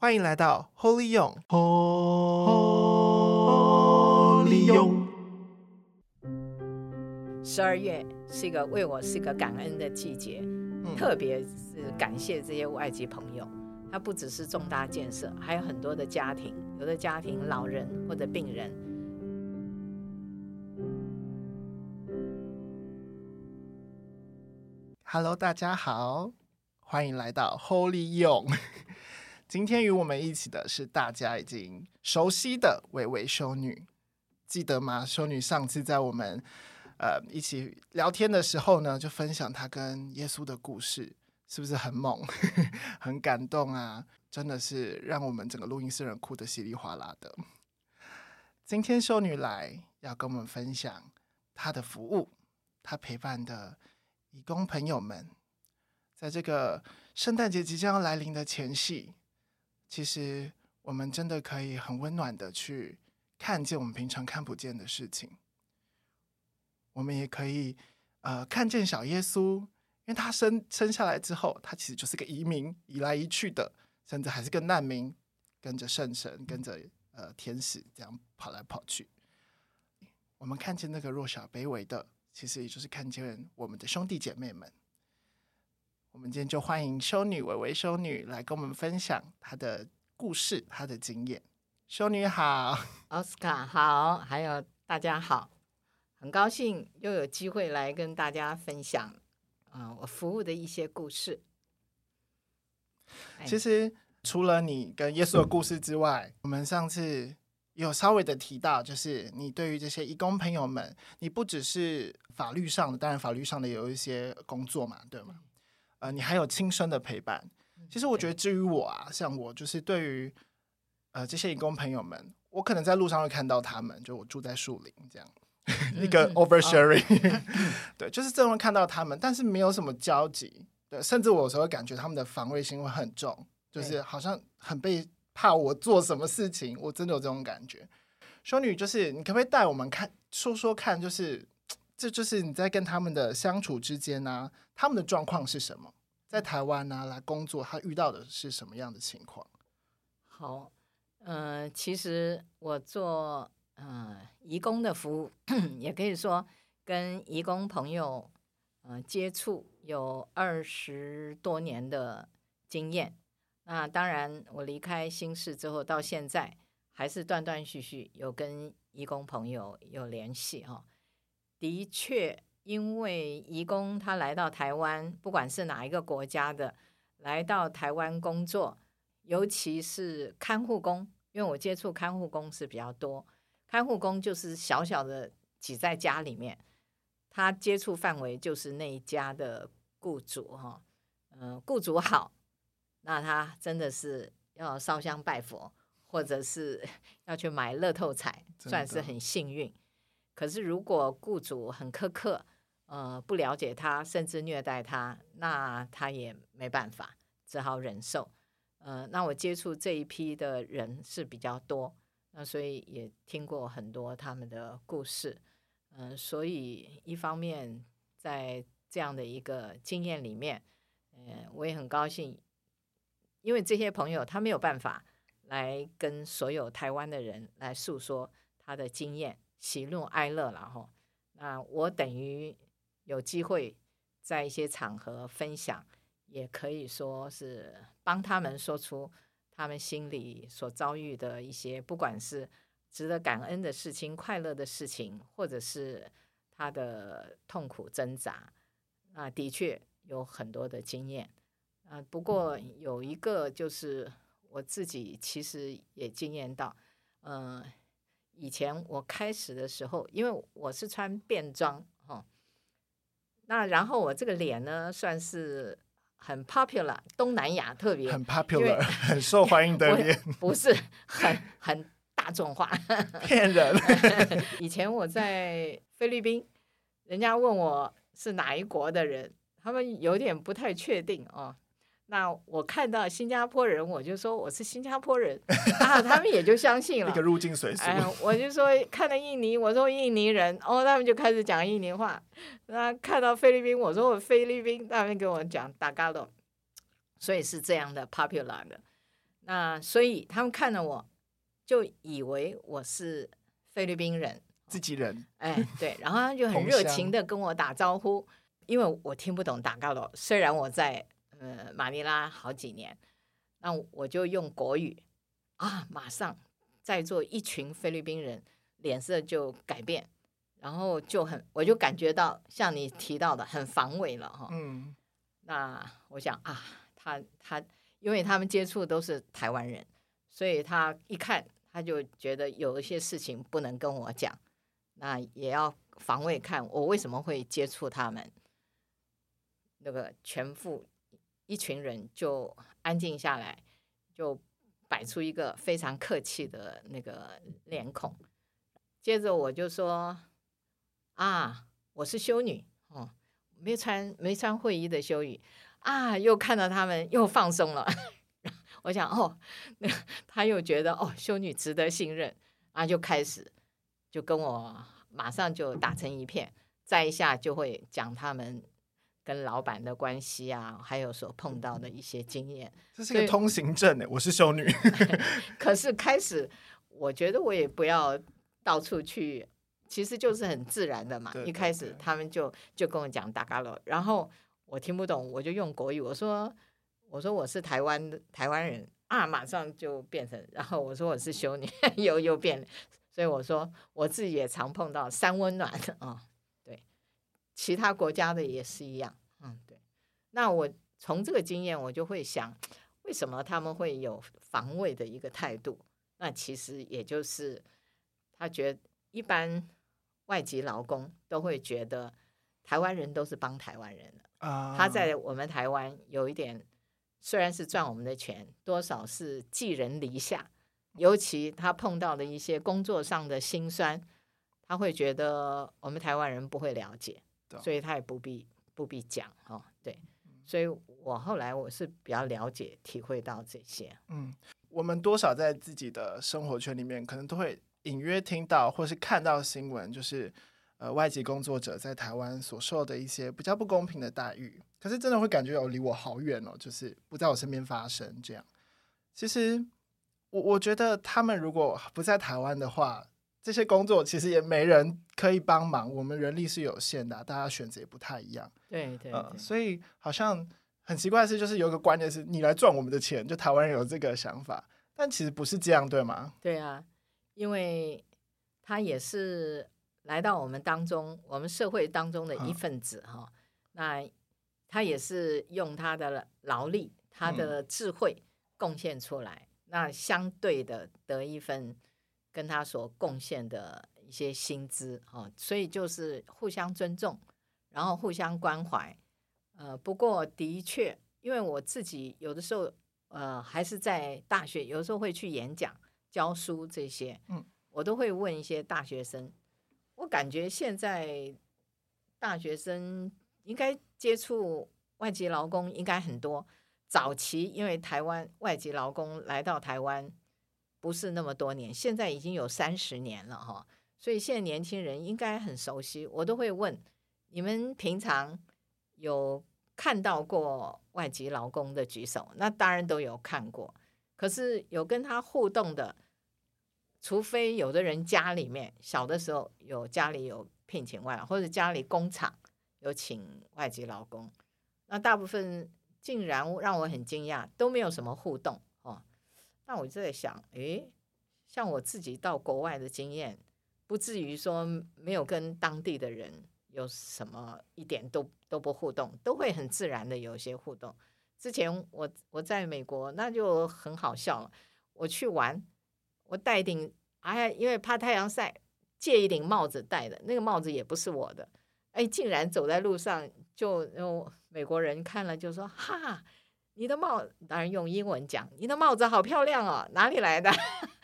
欢迎来到 Holy 用，Holy 勇。十二月是一个为我是一个感恩的季节，嗯、特别是感谢这些外籍朋友。它不只是重大建设，还有很多的家庭，有的家庭老人或者病人。Hello，大家好，欢迎来到 Holy 勇。今天与我们一起的是大家已经熟悉的薇薇修女，记得吗？修女上次在我们呃一起聊天的时候呢，就分享她跟耶稣的故事，是不是很猛、很感动啊？真的是让我们整个录音室人哭得稀里哗啦的。今天修女来要跟我们分享她的服务，她陪伴的义工朋友们，在这个圣诞节即将要来临的前夕。其实，我们真的可以很温暖的去看见我们平常看不见的事情。我们也可以，呃，看见小耶稣，因为他生生下来之后，他其实就是个移民，移来移去的，甚至还是个难民，跟着圣神，跟着呃天使这样跑来跑去。我们看见那个弱小卑微的，其实也就是看见我们的兄弟姐妹们。我们今天就欢迎修女维维修女来跟我们分享她的故事、她的经验。修女好，奥斯卡好，还有大家好，很高兴又有机会来跟大家分享啊、呃，我服务的一些故事。其实除了你跟耶稣的故事之外，我们上次有稍微的提到，就是你对于这些义工朋友们，你不只是法律上的，当然法律上的有一些工作嘛，对吗？呃，你还有亲身的陪伴。其实我觉得，至于我啊，像我就是对于呃这些义工朋友们，我可能在路上会看到他们，就我住在树林这样，那个 oversharing，对，就是这种看到他们，但是没有什么交集，对，甚至我有时候感觉他们的防卫心会很重，就是好像很被怕我做什么事情，我真的有这种感觉。修女，就是你可不可以带我们看说说看，就是。这就是你在跟他们的相处之间呢、他们的状况是什么？在台湾呢、来工作，他遇到的是什么样的情况？好，呃，其实我做、呃、移工的服务，也可以说跟移工朋友、呃、接触有二十多年的经验。那当然，我离开新市之后到现在，还是断断续续有跟移工朋友有联系哈。的确，因为移工他来到台湾，不管是哪一个国家的，来到台湾工作，尤其是看护工，因为我接触看护工是比较多。看护工就是小小的挤在家里面，他接触范围就是那一家的雇主哈，嗯、呃，雇主好，那他真的是要烧香拜佛，或者是 要去买乐透彩，算是很幸运。可是，如果雇主很苛刻，呃，不了解他，甚至虐待他，那他也没办法，只好忍受。呃，那我接触这一批的人是比较多，那所以也听过很多他们的故事。嗯、呃，所以一方面在这样的一个经验里面，呃，我也很高兴，因为这些朋友他没有办法来跟所有台湾的人来诉说他的经验。喜怒哀乐了哈，那我等于有机会在一些场合分享，也可以说是帮他们说出他们心里所遭遇的一些，不管是值得感恩的事情、快乐的事情，或者是他的痛苦挣扎。那的确有很多的经验啊，不过有一个就是我自己其实也经验到，嗯、以前我开始的时候，因为我是穿便装哦，那然后我这个脸呢算是很 popular，东南亚特别很 popular，很受欢迎的脸，不是很很大众化，骗人。以前我在菲律宾，人家问我是哪一国的人，他们有点不太确定哦。那我看到新加坡人，我就说我是新加坡人啊，他们也就相信了。一个入境随俗。哎，我就说看到印尼，我说印尼人，哦，他们就开始讲印尼话。那看到菲律宾，我说我菲律宾，他们跟我讲 Tagalog，所以是这样的 popular 的。那所以他们看了我，就以为我是菲律宾人，自己人。哎，对，然后他就很热情的跟我打招呼，因为我听不懂达嘎罗，虽然我在呃马尼拉好几年，那我就用国语啊，马上在座一群菲律宾人脸色就改变，然后就很，我就感觉到像你提到的很防卫了哈。嗯，那我想啊，他他。因为他们接触都是台湾人，所以他一看他就觉得有一些事情不能跟我讲，那也要防卫看我为什么会接触他们。那个全副一群人就安静下来，就摆出一个非常客气的那个脸孔。接着我就说：“啊，我是修女哦，没穿没穿会衣的修女。”啊！又看到他们又放松了，我想哦，那他又觉得哦，修女值得信任，啊，就开始就跟我马上就打成一片，再一下就会讲他们跟老板的关系啊，还有所碰到的一些经验。这是个通行证呢，我是修女。可是开始我觉得我也不要到处去，其实就是很自然的嘛。对对对，一开始他们就就跟我讲达嘎罗，然后。我听不懂，我就用国语。我说：“我说我是台湾的台湾人啊，马上就变成。然后我说我是修女，又又变了。所以我说我自己也常碰到三温暖啊、其他国家的也是一样。嗯，对。那我从这个经验，我就会想，为什么他们会有防卫的一个态度？那其实也就是他觉得一般外籍劳工都会觉得台湾人都是帮台湾人的。”他在我们台湾有一点，虽然是赚我们的钱，多少是寄人篱下。尤其他碰到的一些工作上的辛酸，他会觉得我们台湾人不会了解，所以他也不必不必讲哦。对，所以我后来我是比较了解、体会到这些。嗯，我们多少在自己的生活圈里面，可能都会隐约听到或是看到新闻，就是。呃，外籍工作者在台湾所受的一些比较不公平的待遇，可是真的会感觉有离我好远哦，就是不在我身边发生这样。其实我我觉得他们如果不在台湾的话，这些工作其实也没人可以帮忙。我们人力是有限的，大家选择也不太一样。对对，对，呃，所以好像很奇怪的是，就是有一个观念是你来赚我们的钱，就台湾人有这个想法，但其实不是这样，对吗？对啊，因为他也是。来到我们当中，我们社会当中的一份子哈、哦，那他也是用他的劳力、他的智慧贡献出来，嗯、那相对的得一份跟他所贡献的一些薪资哈，所以就是互相尊重，然后互相关怀。呃，不过的确，因为我自己有的时候呃还是在大学，有时候会去演讲、教书这些，嗯，我都会问一些大学生。我感觉现在大学生应该接触外籍劳工应该很多。早期因为台湾外籍劳工来到台湾不是那么多年，现在已经有三十年了哈，所以现在年轻人应该很熟悉。我都会问你们平常有看到过外籍劳工的举手？那当然都有看过，可是有跟他互动的。除非有的人家里面小的时候有家里有聘请外劳，或者家里工厂有请外籍劳工，那大部分竟然让我很惊讶，都没有什么互动。那我就在想，诶，像我自己到国外的经验，不至于说没有跟当地的人有什么一点都都不互动，都会很自然的有一些互动。之前我我在美国，那就很好笑了，我去玩。我戴顶，哎呀，因为怕太阳晒，借一顶帽子戴的，那个帽子也不是我的，哎，竟然走在路上，就美国人看了就说：“哈，你的帽，当然用英文讲，你的帽子好漂亮哦，哪里来的？”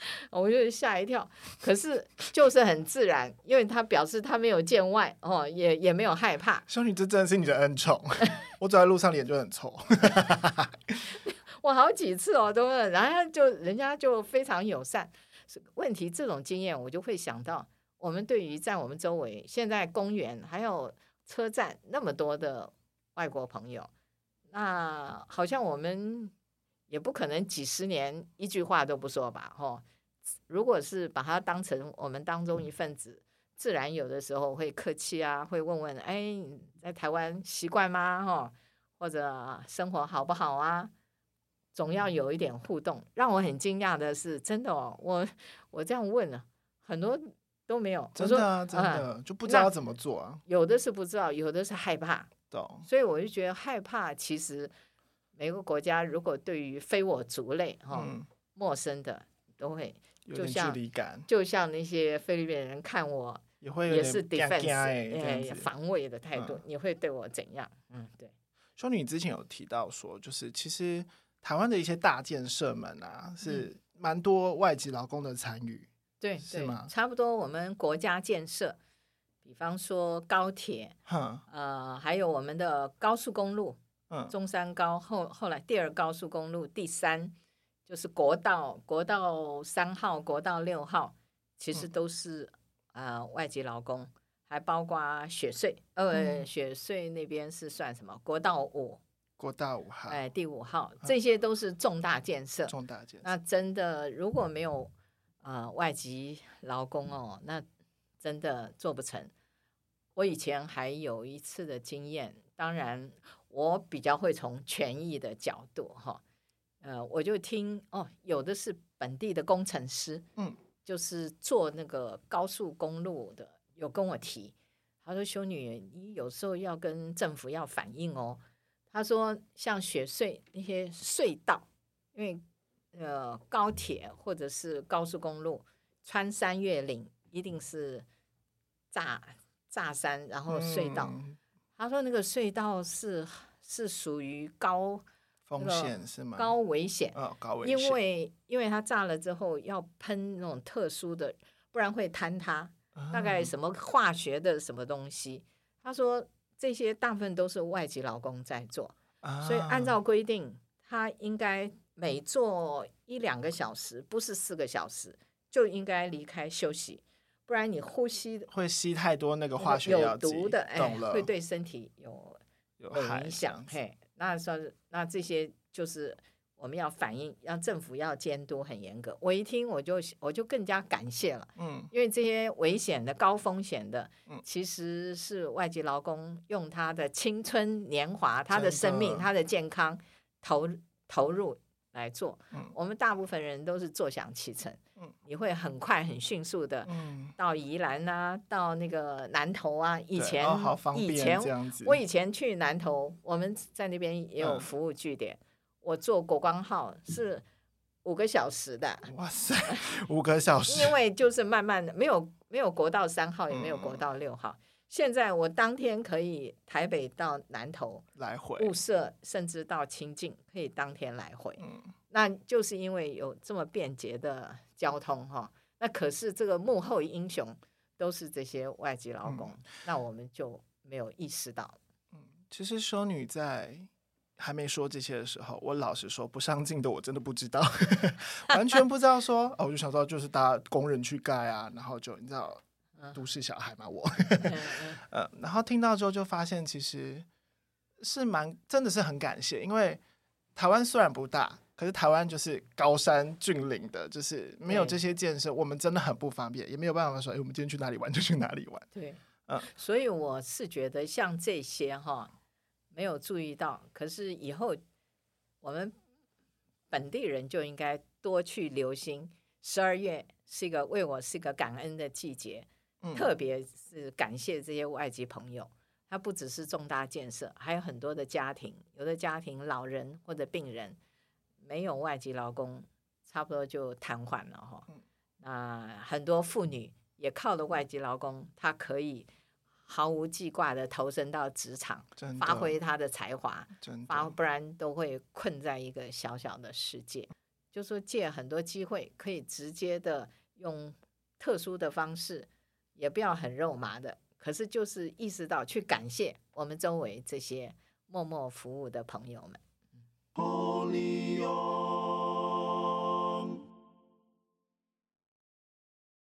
我就吓一跳，可是就是很自然，因为他表示他没有见外哦，也也没有害怕。修女，这真的是你的恩宠，我走在路上脸就很臭。我好几次哦，都问，然后就人家就非常友善。问题这种经验，我就会想到，我们对于在我们周围，现在公园还有车站那么多的外国朋友，那好像我们也不可能几十年一句话都不说吧，吼。如果是把他当成我们当中一份子，自然有的时候会客气啊，会问问，哎，在台湾习惯吗？哦，或者生活好不好啊？总要有一点互动。让我很惊讶的是，真的哦，我我这样问了很多都没有，真的啊，真的、嗯、就不知道怎么做啊。有的是不知道，有的是害怕。懂。所以我就觉得害怕，其实每个国家如果对于非我族类哈、嗯、陌生的都会。就像就像那些菲律宾人看我也会也是 defense 哎防卫的态度，你会对我怎样？嗯，对。修女之前有提到说，就是其实台湾的一些大建设们啊，是蛮多外籍劳工的参与，对，是吗？差不多，我们国家建设，比方说高铁，呃，还有我们的高速公路，嗯，中山高后后来第二高速公路，第三。就是国道，国道三号、国道六号，其实都是啊、外籍劳工，还包括雪穗，呃，嗯、雪穗那边是算什么？国道五，国道五号，哎，第五号，这些都是重大建设。重大建设。那真的如果没有啊、呃、外籍劳工哦，那真的做不成。我以前还有一次的经验，当然我比较会从权益的角度哈。呃，我就听哦，有的是本地的工程师，嗯，就是做那个高速公路的，有跟我提，他说：“修女，你有时候要跟政府要反映哦。”他说：“像雪隧那些隧道，因为呃高铁或者是高速公路穿山越岭，一定是炸炸山，然后隧道。嗯”他说：“那个隧道是是属于高。”风险是吗？高危险，哦，高危险，因为因为它炸了之后要喷那种特殊的，不然会坍塌。大概什么化学的什么东西？他说这些大部分都是外籍劳工在做，所以按照规定，他应该每做一两个小时，不是四个小时，就应该离开休息，不然你呼吸会吸太多那个化学有毒的，哎，会对身体有有影响，嘿。那说，那这些就是我们要反映，让政府要监督很严格。我一听，我就我就更加感谢了，嗯，因为这些危险的、高风险的，嗯，其实是外籍劳工用他的青春年华、他的生命、他的健康投投入来做。嗯，我们大部分人都是坐享其成。嗯，你会很快、很迅速的到宜兰啊，到那个南投啊。以前，哦、以前我以前去南投，我们在那边也有服务据点。嗯、我坐国光号是五个小时的。哇塞，五个小时！因为就是慢慢的，没有没有国道三号，也没有国道六号。嗯、现在我当天可以台北到南投来回，雾社甚至到清境可以当天来回。嗯，那就是因为有这么便捷的。交通哈，那可是这个幕后英雄都是这些外籍劳工，嗯、那我们就没有意识到。嗯，其实修女在还没说这些的时候，我老实说不上进的我真的不知道，完全不知道说哦，我就想到就是大家工人去盖啊，然后就你知道，都市小孩嘛我，呃，然后听到之后就发现其实是蛮真的是很感谢，因为台湾虽然不大。可是台湾就是高山峻岭的，就是没有这些建设，我们真的很不方便，也没有办法说，哎，我们今天去哪里玩就去哪里玩。对，嗯，所以我是觉得像这些哈，没有注意到，可是以后我们本地人就应该多去留心。十二月是一个为我是一个感恩的季节，嗯，特别是感谢这些外籍朋友，他不只是重大建设，还有很多的家庭，有的家庭老人或者病人。没有外籍劳工，差不多就瘫痪了哈。那很多妇女也靠了外籍劳工，她可以毫无记挂的投身到职场，发挥她的才华，发不然都会困在一个小小的世界。就说借很多机会，可以直接的用特殊的方式，也不要很肉麻的，可是就是意识到去感谢我们周围这些默默服务的朋友们。only